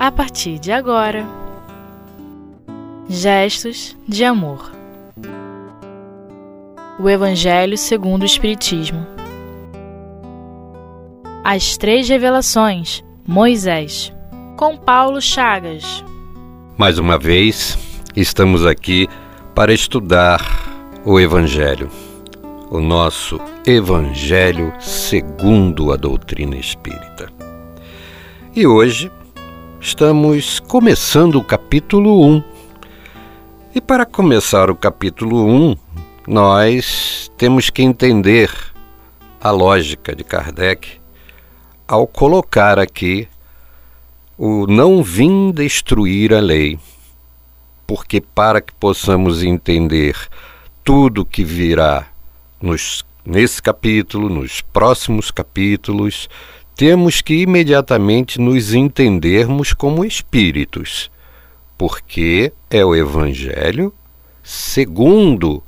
a partir de agora. Gestos de amor. O Evangelho segundo o Espiritismo. As três revelações. Moisés. Com Paulo Chagas. Mais uma vez, estamos aqui para estudar o Evangelho, o nosso Evangelho segundo a doutrina espírita. E hoje Estamos começando o capítulo 1. E para começar o capítulo 1, nós temos que entender a lógica de Kardec ao colocar aqui o não vim destruir a lei. Porque para que possamos entender tudo que virá nos, nesse capítulo, nos próximos capítulos, temos que imediatamente nos entendermos como espíritos, porque é o Evangelho segundo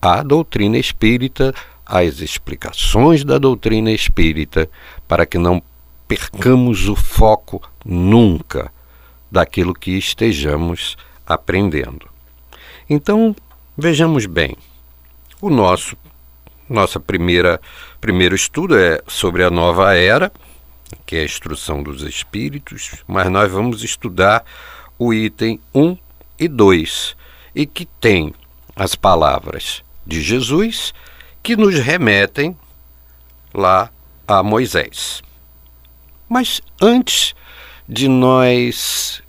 a doutrina espírita, as explicações da doutrina espírita, para que não percamos o foco nunca daquilo que estejamos aprendendo. Então, vejamos bem. O nosso nossa primeira primeiro estudo é sobre a nova era, que é a instrução dos espíritos, mas nós vamos estudar o item 1 e 2, e que tem as palavras de Jesus que nos remetem lá a Moisés. Mas antes de nós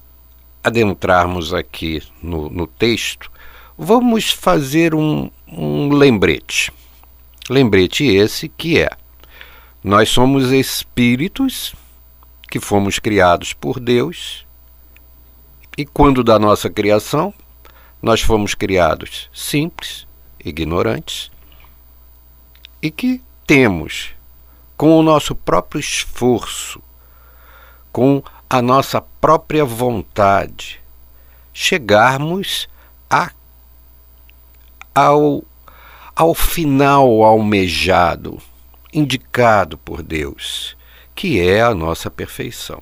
adentrarmos aqui no, no texto, vamos fazer um, um lembrete. Lembrete esse que é: nós somos espíritos que fomos criados por Deus, e quando da nossa criação, nós fomos criados simples, ignorantes, e que temos, com o nosso próprio esforço, com a nossa própria vontade, chegarmos a, ao ao final almejado, indicado por Deus, que é a nossa perfeição.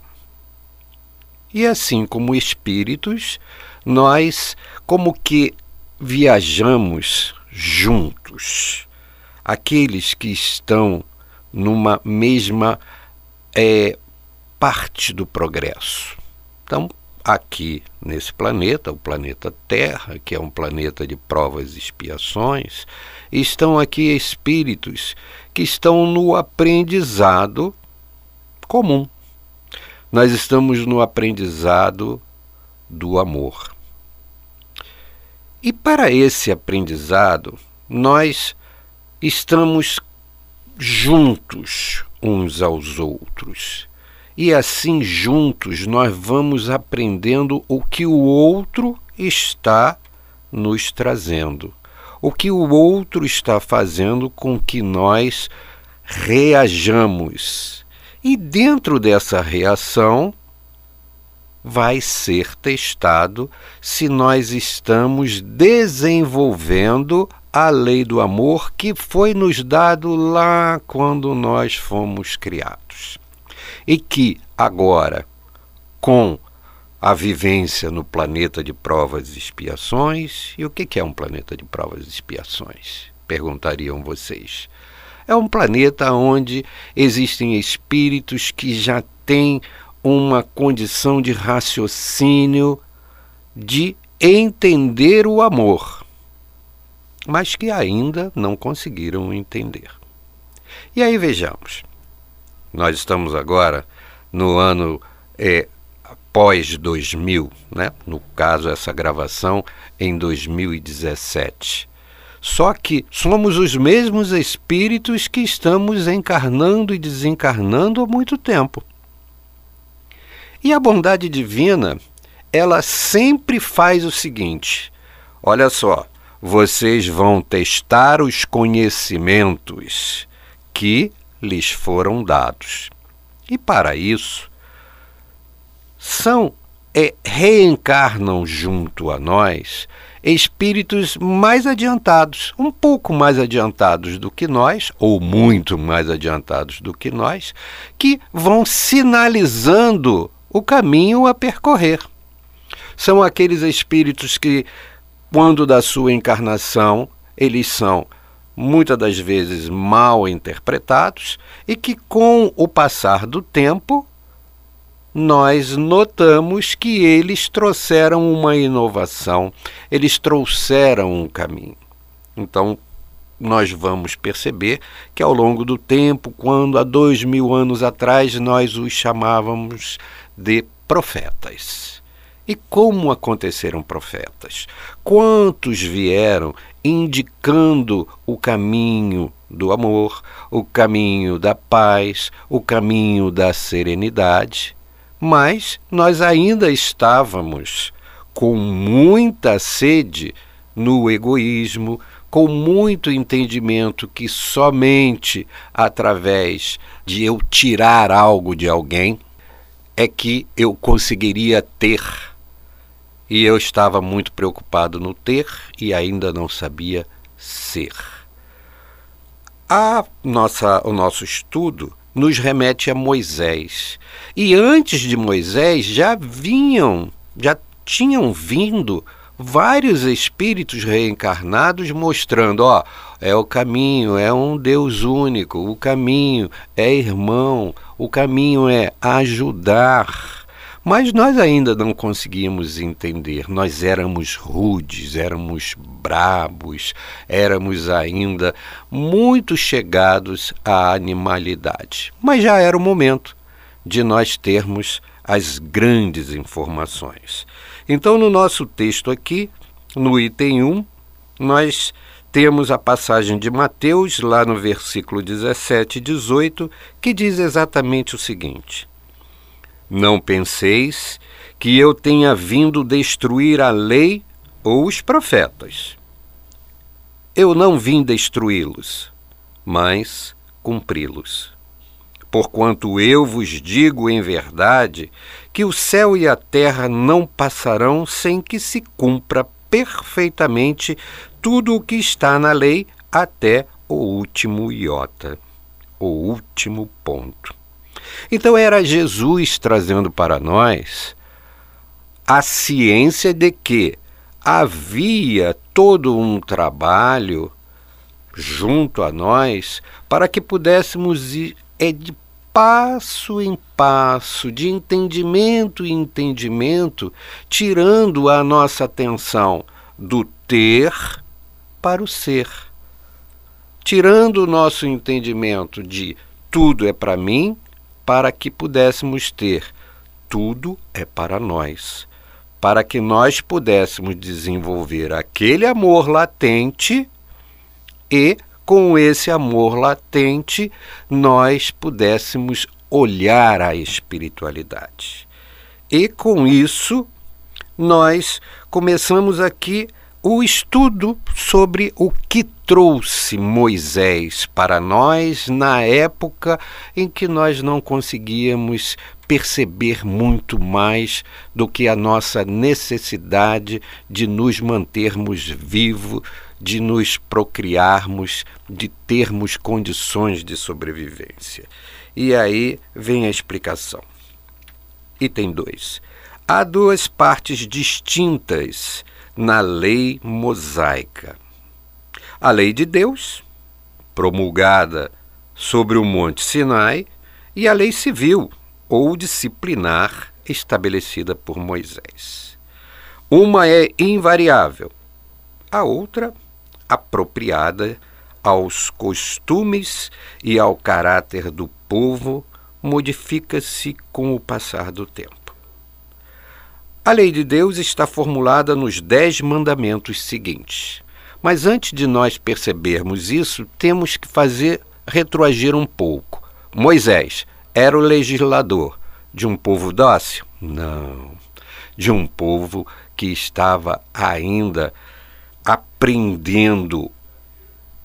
E assim como espíritos, nós como que viajamos juntos, aqueles que estão numa mesma é, parte do progresso. Então, aqui nesse planeta, o planeta Terra, que é um planeta de provas e expiações, estão aqui espíritos que estão no aprendizado comum. Nós estamos no aprendizado do amor. E para esse aprendizado, nós estamos juntos uns aos outros e assim juntos nós vamos aprendendo o que o outro está nos trazendo, o que o outro está fazendo com que nós reajamos. E dentro dessa reação, vai ser testado se nós estamos desenvolvendo a lei do amor que foi nos dado lá quando nós fomos criados e que agora, com a vivência no planeta de provas e expiações, e o que é um planeta de provas e expiações? Perguntariam vocês. É um planeta onde existem espíritos que já têm uma condição de raciocínio, de entender o amor, mas que ainda não conseguiram entender. E aí vejamos. Nós estamos agora no ano é, pós 2000, né? no caso, essa gravação em 2017. Só que somos os mesmos espíritos que estamos encarnando e desencarnando há muito tempo. E a bondade divina, ela sempre faz o seguinte: olha só, vocês vão testar os conhecimentos que lhes foram dados. E para isso, são é, reencarnam junto a nós espíritos mais adiantados, um pouco mais adiantados do que nós, ou muito mais adiantados do que nós, que vão sinalizando o caminho a percorrer. São aqueles espíritos que, quando da sua encarnação, eles são muitas das vezes mal interpretados e que, com o passar do tempo, nós notamos que eles trouxeram uma inovação, eles trouxeram um caminho. Então, nós vamos perceber que ao longo do tempo, quando há dois mil anos atrás nós os chamávamos de profetas. E como aconteceram profetas? Quantos vieram indicando o caminho do amor, o caminho da paz, o caminho da serenidade? Mas nós ainda estávamos com muita sede no egoísmo, com muito entendimento que somente através de eu tirar algo de alguém é que eu conseguiria ter. E eu estava muito preocupado no ter e ainda não sabia ser. A nossa, o nosso estudo nos remete a Moisés. E antes de Moisés já vinham, já tinham vindo vários espíritos reencarnados mostrando, ó, é o caminho, é um Deus único, o caminho é irmão, o caminho é ajudar. Mas nós ainda não conseguíamos entender. Nós éramos rudes, éramos brabos, éramos ainda muito chegados à animalidade. Mas já era o momento de nós termos as grandes informações. Então, no nosso texto aqui, no item 1, nós temos a passagem de Mateus, lá no versículo 17 e 18, que diz exatamente o seguinte: Não penseis que eu tenha vindo destruir a lei ou os profetas. Eu não vim destruí-los, mas cumpri-los. Porquanto eu vos digo em verdade que o céu e a terra não passarão sem que se cumpra perfeitamente tudo o que está na lei até o último iota, o último ponto. Então era Jesus trazendo para nós a ciência de que havia todo um trabalho junto a nós para que pudéssemos ir passo em passo, de entendimento em entendimento, tirando a nossa atenção do ter para o ser. Tirando o nosso entendimento de tudo é para mim, para que pudéssemos ter tudo é para nós. Para que nós pudéssemos desenvolver aquele amor latente e com esse amor latente, nós pudéssemos olhar a espiritualidade. E com isso, nós começamos aqui o estudo sobre o que trouxe Moisés para nós na época em que nós não conseguíamos perceber muito mais do que a nossa necessidade de nos mantermos vivos, de nos procriarmos, de termos condições de sobrevivência. E aí vem a explicação. Item 2. Há duas partes distintas na lei mosaica. A lei de Deus, promulgada sobre o Monte Sinai, e a lei civil ou disciplinar estabelecida por Moisés. Uma é invariável, a outra apropriada aos costumes e ao caráter do povo, modifica-se com o passar do tempo. A lei de Deus está formulada nos dez mandamentos seguintes. Mas antes de nós percebermos isso, temos que fazer retroagir um pouco. Moisés era o legislador de um povo dócil? Não. De um povo que estava ainda aprendendo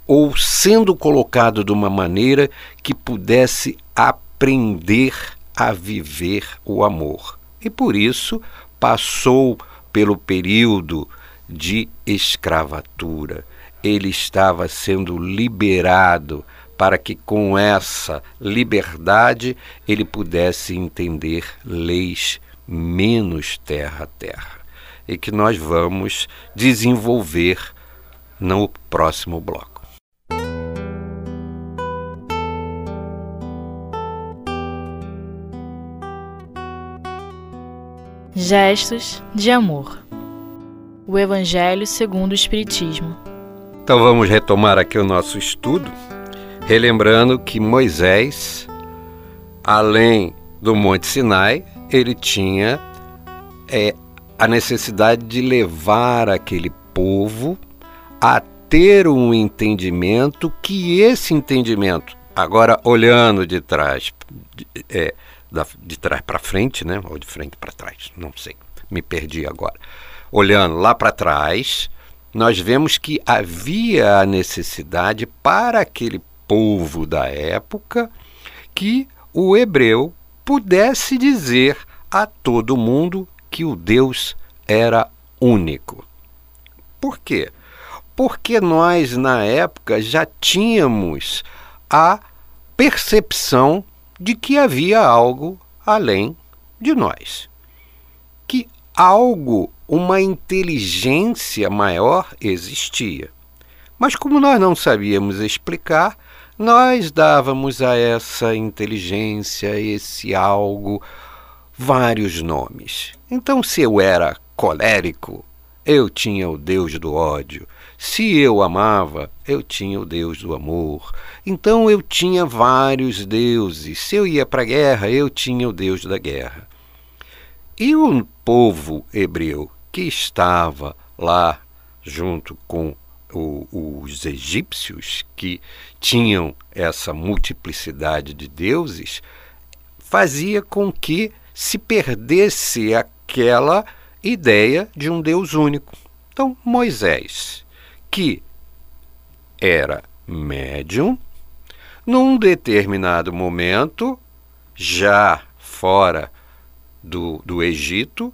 ou sendo colocado de uma maneira que pudesse aprender a viver o amor. E por isso passou pelo período de escravatura. Ele estava sendo liberado para que com essa liberdade ele pudesse entender leis menos terra a terra e que nós vamos desenvolver no próximo bloco. Gestos de amor. O Evangelho segundo o Espiritismo. Então vamos retomar aqui o nosso estudo, relembrando que Moisés, além do Monte Sinai, ele tinha é, a necessidade de levar aquele povo a ter um entendimento que esse entendimento, agora olhando de trás, de, é, de trás para frente, né? Ou de frente para trás, não sei, me perdi agora. Olhando lá para trás, nós vemos que havia a necessidade para aquele povo da época que o hebreu pudesse dizer a todo mundo que o Deus era único. Por quê? Porque nós, na época, já tínhamos a percepção de que havia algo além de nós. Que algo, uma inteligência maior existia. Mas como nós não sabíamos explicar, nós dávamos a essa inteligência, esse algo, vários nomes. Então, se eu era colérico, eu tinha o Deus do ódio. Se eu amava, eu tinha o Deus do amor. Então eu tinha vários deuses. Se eu ia para a guerra, eu tinha o Deus da guerra. E o povo hebreu que estava lá junto com o, os egípcios, que tinham essa multiplicidade de deuses, fazia com que se perdesse aquela ideia de um Deus único. Então, Moisés que era médium, num determinado momento, já fora do, do Egito,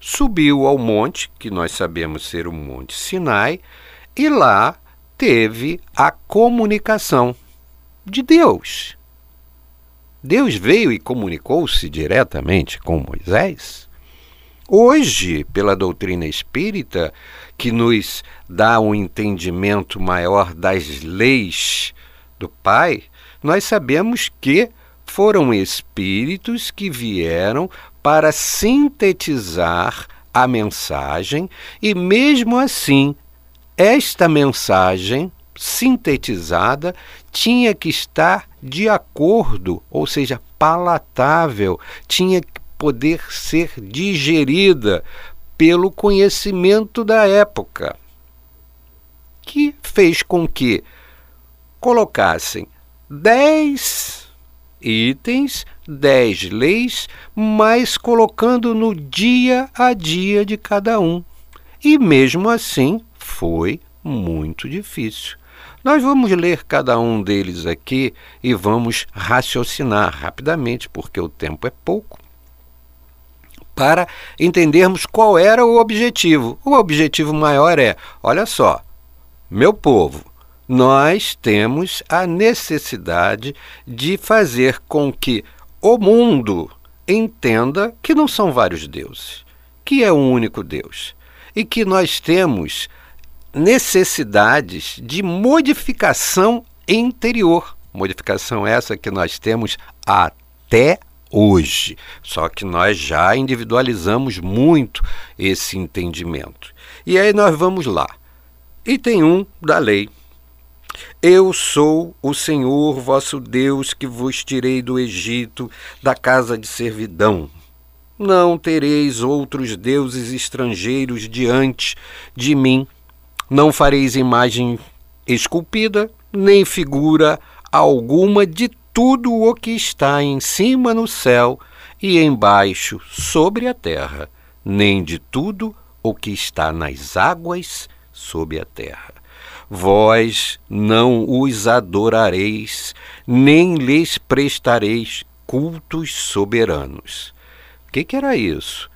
subiu ao monte, que nós sabemos ser o Monte Sinai, e lá teve a comunicação de Deus. Deus veio e comunicou-se diretamente com Moisés. Hoje, pela doutrina espírita, que nos dá um entendimento maior das leis do Pai, nós sabemos que foram espíritos que vieram para sintetizar a mensagem e, mesmo assim, esta mensagem sintetizada tinha que estar de acordo, ou seja, palatável, tinha que poder ser digerida pelo conhecimento da época, que fez com que colocassem dez itens, dez leis, mas colocando no dia a dia de cada um. E mesmo assim foi muito difícil. Nós vamos ler cada um deles aqui e vamos raciocinar rapidamente, porque o tempo é pouco para entendermos qual era o objetivo. O objetivo maior é: olha só, meu povo, nós temos a necessidade de fazer com que o mundo entenda que não são vários deuses, que é um único Deus e que nós temos necessidades de modificação interior. Modificação essa que nós temos até hoje. Só que nós já individualizamos muito esse entendimento. E aí nós vamos lá. Item 1 da lei. Eu sou o Senhor vosso Deus que vos tirei do Egito, da casa de servidão. Não tereis outros deuses estrangeiros diante de mim. Não fareis imagem esculpida, nem figura alguma de tudo o que está em cima no céu e embaixo sobre a terra, nem de tudo o que está nas águas sob a terra. Vós não os adorareis, nem lhes prestareis cultos soberanos. O que, que era isso?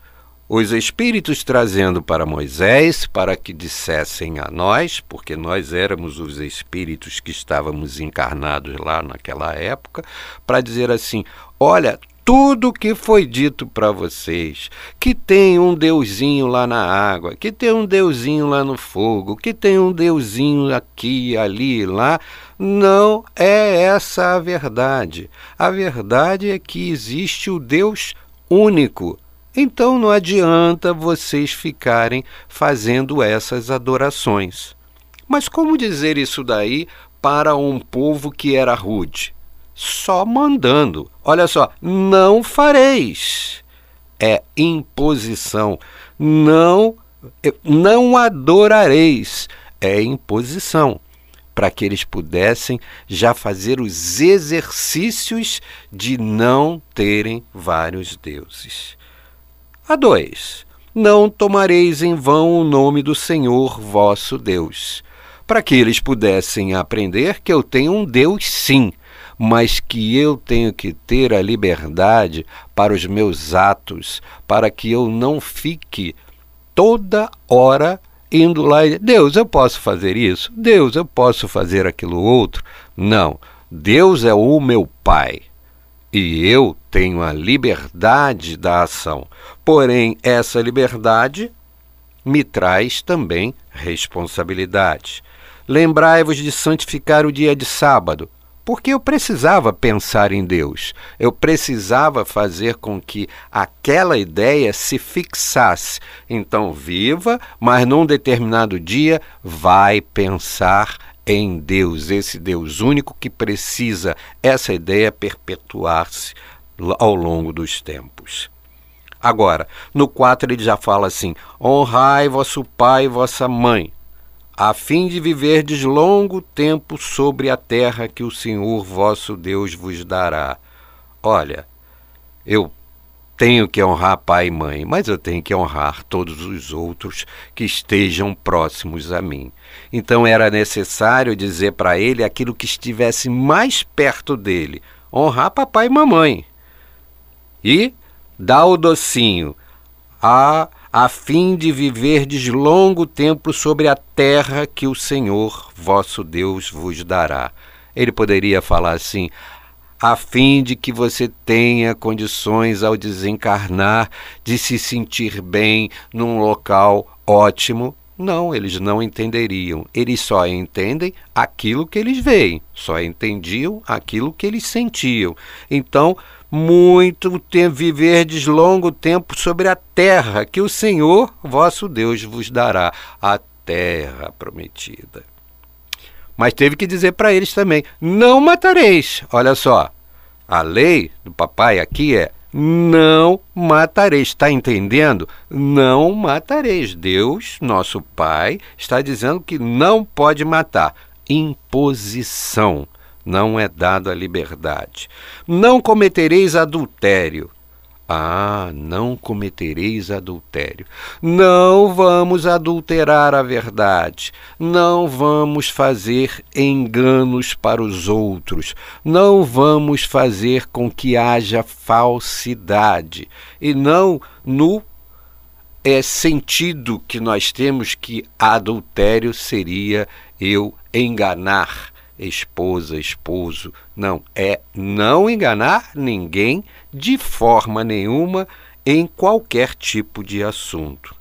Os espíritos trazendo para Moisés para que dissessem a nós, porque nós éramos os espíritos que estávamos encarnados lá naquela época, para dizer assim: olha, tudo que foi dito para vocês, que tem um deusinho lá na água, que tem um deusinho lá no fogo, que tem um deusinho aqui, ali, lá, não é essa a verdade. A verdade é que existe o Deus único então não adianta vocês ficarem fazendo essas adorações. Mas como dizer isso daí para um povo que era rude? Só mandando. Olha só, não fareis. É imposição. Não não adorareis. É imposição para que eles pudessem já fazer os exercícios de não terem vários deuses. A 2. Não tomareis em vão o nome do Senhor vosso Deus, para que eles pudessem aprender que eu tenho um Deus sim, mas que eu tenho que ter a liberdade para os meus atos, para que eu não fique toda hora indo lá e Deus, eu posso fazer isso? Deus, eu posso fazer aquilo outro? Não. Deus é o meu Pai e eu tenho a liberdade da ação. Porém, essa liberdade me traz também responsabilidade. Lembrai-vos de santificar o dia de sábado, porque eu precisava pensar em Deus. Eu precisava fazer com que aquela ideia se fixasse. Então, viva, mas num determinado dia vai pensar em Deus, esse Deus único que precisa essa ideia perpetuar-se ao longo dos tempos. Agora, no 4 ele já fala assim: honrai vosso pai e vossa mãe, a fim de viverdes longo tempo sobre a terra que o Senhor vosso Deus vos dará. Olha, eu tenho que honrar pai e mãe, mas eu tenho que honrar todos os outros que estejam próximos a mim. Então era necessário dizer para ele aquilo que estivesse mais perto dele: honrar papai e mamãe e dá o docinho, a, a fim de viverdes longo tempo sobre a terra que o Senhor vosso Deus vos dará. Ele poderia falar assim, a fim de que você tenha condições ao desencarnar de se sentir bem num local ótimo. Não, eles não entenderiam. Eles só entendem aquilo que eles veem, só entendiam aquilo que eles sentiam. Então, muito tempo, viverdes longo tempo sobre a terra que o Senhor vosso Deus vos dará, a terra prometida. Mas teve que dizer para eles também: não matareis. Olha só, a lei do papai aqui é não matareis. Está entendendo? Não matareis. Deus, nosso Pai, está dizendo que não pode matar. Imposição não é dado a liberdade. Não cometereis adultério. Ah, não cometereis adultério. Não vamos adulterar a verdade. Não vamos fazer enganos para os outros. Não vamos fazer com que haja falsidade. E não no é, sentido que nós temos que adultério seria eu enganar esposa, esposo. Não, é não enganar ninguém de forma nenhuma em qualquer tipo de assunto.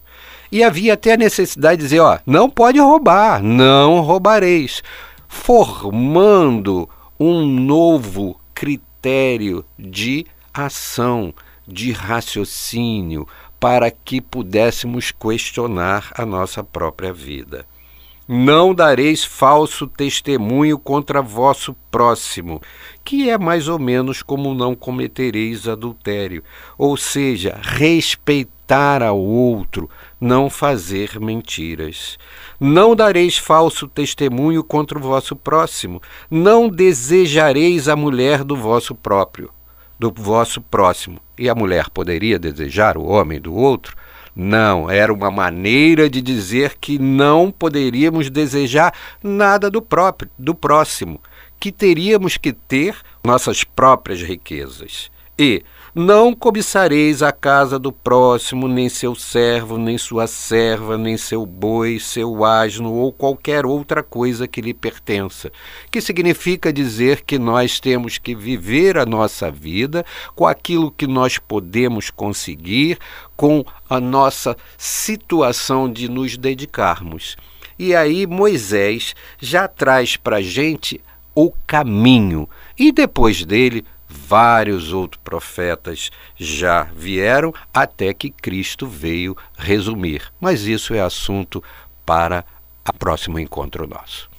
E havia até a necessidade de dizer: ó, não pode roubar, não roubareis, formando um novo critério de ação, de raciocínio, para que pudéssemos questionar a nossa própria vida. Não dareis falso testemunho contra vosso próximo, que é mais ou menos como não cometereis adultério, ou seja, respeitar ao outro, não fazer mentiras. Não dareis falso testemunho contra o vosso próximo, não desejareis a mulher do vosso próprio, do vosso próximo. E a mulher poderia desejar o homem do outro? Não, era uma maneira de dizer que não poderíamos desejar nada do próprio, do próximo, que teríamos que ter nossas próprias riquezas. E Não cobiçareis a casa do próximo, nem seu servo, nem sua serva, nem seu boi, seu asno ou qualquer outra coisa que lhe pertença. Que significa dizer que nós temos que viver a nossa vida com aquilo que nós podemos conseguir, com a nossa situação de nos dedicarmos. E aí Moisés já traz para a gente o caminho. E depois dele, vários outros profetas já vieram, até que Cristo veio resumir. Mas isso é assunto para a próximo encontro nosso.